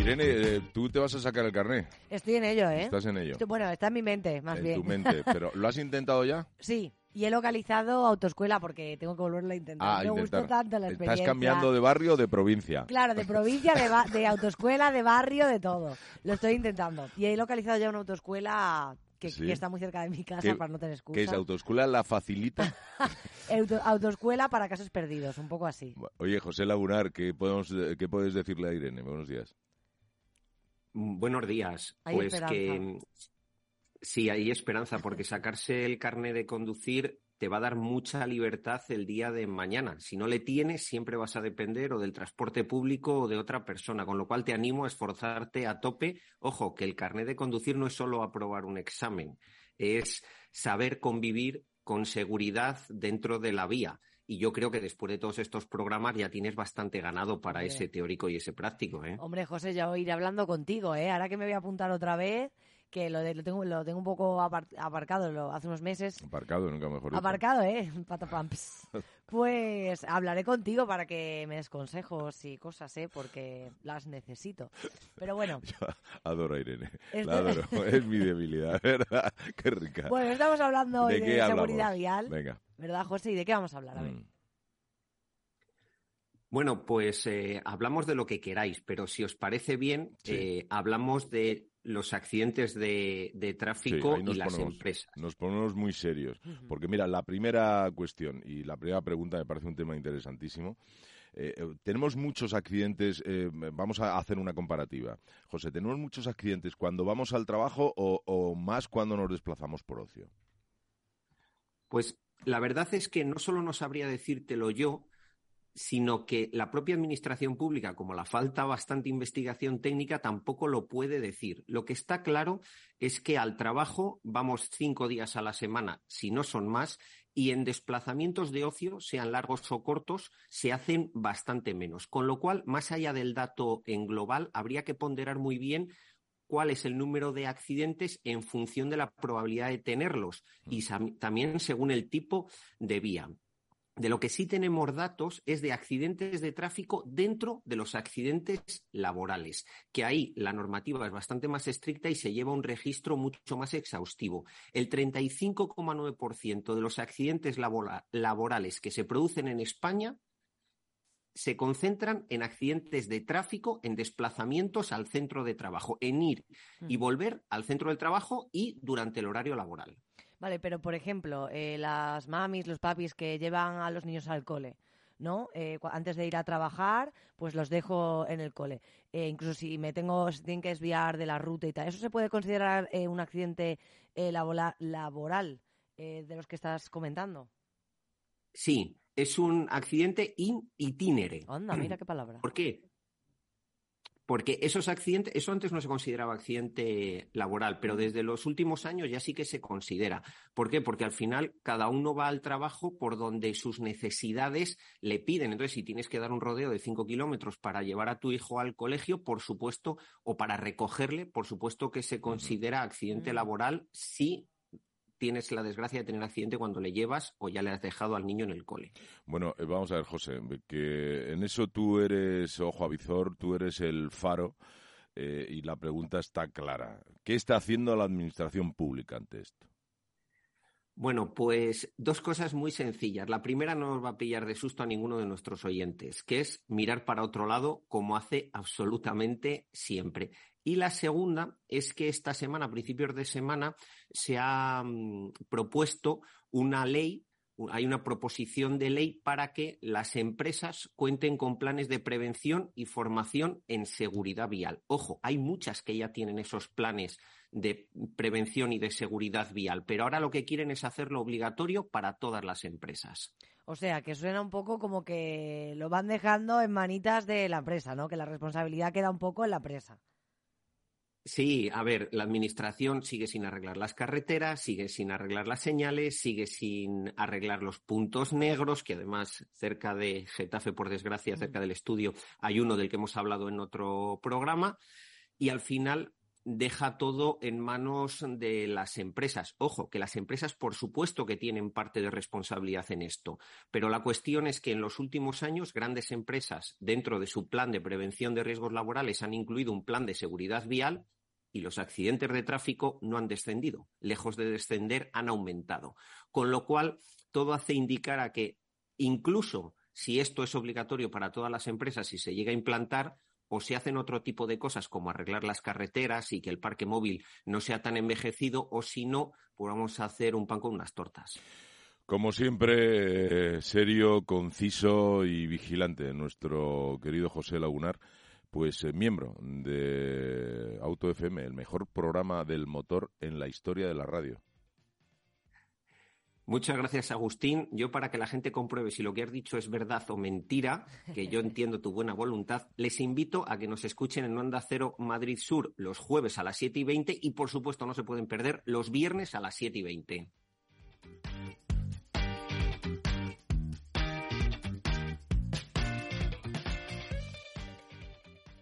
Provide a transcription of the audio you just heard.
Irene, eh, tú te vas a sacar el carné. Estoy en ello, ¿eh? Estás en ello. Estoy- Bueno, está en mi mente, más en bien. tu mente. Pero ¿lo has intentado ya? Sí, y he localizado autoescuela porque tengo que volverlo a intentar. Ah, Me intentar. gustó tanto la experiencia. Estás cambiando de barrio o de provincia. Claro, de provincia, de, ba- de autoescuela, de barrio, de todo. Lo estoy intentando. Y he localizado ya una autoescuela que, Sí. que está muy cerca de mi casa ¿Qué- para no tener excusa. ¿Qué es autoescuela? ¿La facilita? Auto- autoescuela para casos perdidos, un poco así. Oye, José Lagunar, ¿qué, podemos, ¿qué puedes decirle a Irene? Buenos días. Mm, Buenos días. Hay pues esperanza. que mm, sí, hay esperanza, porque sacarse el carnet de conducir te va a dar mucha libertad el día de mañana. Si no le tienes, siempre vas a depender o del transporte público o de otra persona, con lo cual te animo a esforzarte a tope. Ojo, que el carnet de conducir no es solo aprobar un examen, es saber convivir con seguridad dentro de la vía. Y yo creo que después de todos estos programas ya tienes bastante ganado para Hombre. ese teórico y ese práctico, ¿eh? Hombre, José, ya iré hablando contigo, ¿eh? Ahora que me voy a apuntar otra vez, que lo, de- lo, tengo, lo tengo un poco apar- aparcado lo, hace unos meses. Aparcado, nunca mejor. Aparcado, ¿eh? Patapamps. Pues hablaré contigo para que me des consejos y cosas, ¿eh? Porque las necesito. Pero bueno, Adoro a Irene. Este- La adoro. Es mi debilidad, ¿verdad? Qué rica. bueno, estamos hablando hoy ¿De de, seguridad vial. Venga. ¿Verdad, José? ¿Y de qué vamos a hablar? A ver. Mm. Bueno, pues eh, hablamos de lo que queráis, pero si os parece bien, Sí. eh, hablamos de los accidentes de, tráfico y nos las ponemos, empresas. nos ponemos muy serios. Porque mira, la primera cuestión y la primera pregunta me parece un tema interesantísimo. Eh, eh, tenemos muchos accidentes, eh, vamos a hacer una comparativa. José, ¿tenemos muchos accidentes cuando vamos al trabajo o, o más cuando nos desplazamos por ocio? Pues la verdad es que no solo no sabría decírtelo yo, sino que la propia administración pública, como la falta bastante investigación técnica, tampoco lo puede decir. Lo que está claro es que al trabajo vamos cinco días a la semana, si no son más, y en desplazamientos de ocio, sean largos o cortos, se hacen bastante menos. Con lo cual, más allá del dato en global, habría que ponderar muy bien cuál es el número de accidentes en función de la probabilidad de tenerlos y sam- también según el tipo de vía. De lo que sí tenemos datos es de accidentes de tráfico dentro de los accidentes laborales, que ahí la normativa es bastante más estricta y se lleva un registro mucho más exhaustivo. El 35,9% de los accidentes labora- laborales que se producen en España se concentran en accidentes de tráfico, en desplazamientos al centro de trabajo, en ir y volver al centro del trabajo y durante el horario laboral. Vale, pero por ejemplo, eh, las mamis, los papis que llevan a los niños al cole, ¿no? Eh, antes de ir a trabajar, pues los dejo en el cole. Eh, incluso si me tengo, si tienen que desviar de la ruta y tal, ¿eso se puede considerar eh, un accidente laboral de los que estás comentando? Sí, es un accidente in itinere. Anda, mira qué palabra. ¿Por qué? Porque esos accidentes, eso antes no se consideraba accidente laboral, pero desde los últimos años ya sí que se considera. ¿Por qué? Porque al final cada uno va al trabajo por donde sus necesidades le piden. Entonces, si tienes que dar un rodeo de cinco kilómetros para llevar a tu hijo al colegio, por supuesto, o para recogerle, por supuesto que se considera accidente laboral si tienes la desgracia de tener accidente cuando le llevas o ya le has dejado al niño en el cole. Bueno, eh, vamos a ver, José, que en eso tú eres ojo avizor, tú eres el faro eh, y la pregunta está clara. ¿Qué está haciendo la administración pública ante esto? Bueno, pues dos cosas muy sencillas. La primera no nos va a pillar de susto a ninguno de nuestros oyentes, que es mirar para otro lado como hace absolutamente siempre. Y la segunda es que esta semana, a principios de semana, se ha mm, propuesto una ley, hay una proposición de ley para que las empresas cuenten con planes de prevención y formación en seguridad vial. Ojo, hay muchas que ya tienen esos planes de prevención y de seguridad vial, pero ahora lo que quieren es hacerlo obligatorio para todas las empresas. O sea, que suena un poco como que lo van dejando en manitas de la empresa, ¿no? Que la responsabilidad queda un poco en la empresa. Sí, a ver, la administración sigue sin arreglar las carreteras, sigue sin arreglar las señales, sigue sin arreglar los puntos negros, que además cerca de Getafe, por desgracia, cerca del estudio, hay uno del que hemos hablado en otro programa. Y al final, deja todo en manos de las empresas. Ojo, que las empresas, por supuesto, que tienen parte de responsabilidad en esto, pero la cuestión es que en los últimos años grandes empresas, dentro de su plan de prevención de riesgos laborales, han incluido un plan de seguridad vial y los accidentes de tráfico no han descendido. Lejos de descender, han aumentado. Con lo cual, todo hace indicar a que incluso si esto es obligatorio para todas las empresas y se llega a implantar, o se hacen otro tipo de cosas como arreglar las carreteras y que el parque móvil no sea tan envejecido, o si no, pues vamos a hacer un pan con unas tortas. Como siempre, serio, conciso y vigilante, nuestro querido José Lagunar, pues eh, miembro de Auto FM, el mejor programa del motor en la historia de la radio. Muchas gracias, Agustín. Yo, para que la gente compruebe si lo que has dicho es verdad o mentira, que yo entiendo tu buena voluntad, les invito a que nos escuchen en Onda Cero Madrid Sur los jueves a las 7 y 20 y, por supuesto, no se pueden perder los viernes a las 7 y 20.